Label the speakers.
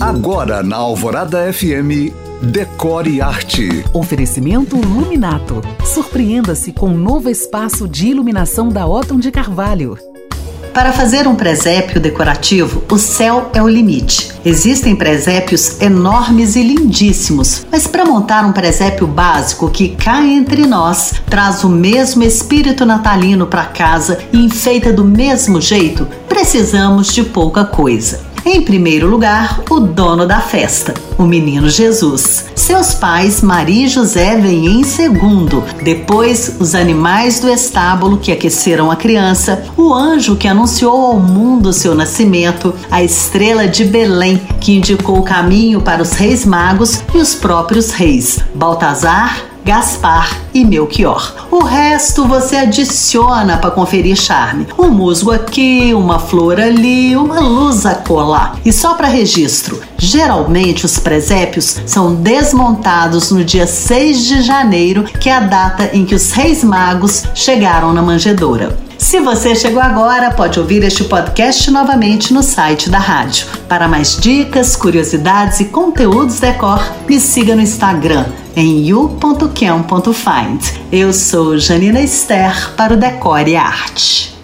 Speaker 1: Agora na Alvorada FM, Decore Arte.
Speaker 2: Oferecimento Luminato. Surpreenda-se com um novo espaço de iluminação da Otton de Carvalho.
Speaker 3: Para fazer um presépio decorativo, o céu é o limite. Existem presépios enormes e lindíssimos, mas para montar um presépio básico que cai entre nós, traz o mesmo espírito natalino para casa e enfeita do mesmo jeito, precisamos de pouca coisa. Em primeiro lugar, o dono da festa, o menino Jesus. Seus pais, Maria e José, vêm em segundo. Depois, os animais do estábulo que aqueceram a criança, o anjo que anunciou ao mundo seu nascimento, a estrela de Belém que indicou o caminho para os reis magos e os próprios reis, Baltazar, Gaspar e Melchior. O resto você adiciona para conferir charme. Um musgo aqui, uma flor ali, uma luz a colar. E só para registro, geralmente os presépios são desmontados no dia 6 de janeiro, que é a data em que os reis magos chegaram na manjedoura. Se você chegou agora, pode ouvir este podcast novamente no site da rádio. Para mais dicas, curiosidades e conteúdos decor, me siga no Instagram em you.cam.find. Eu sou Janina Esther para o Decore Arte.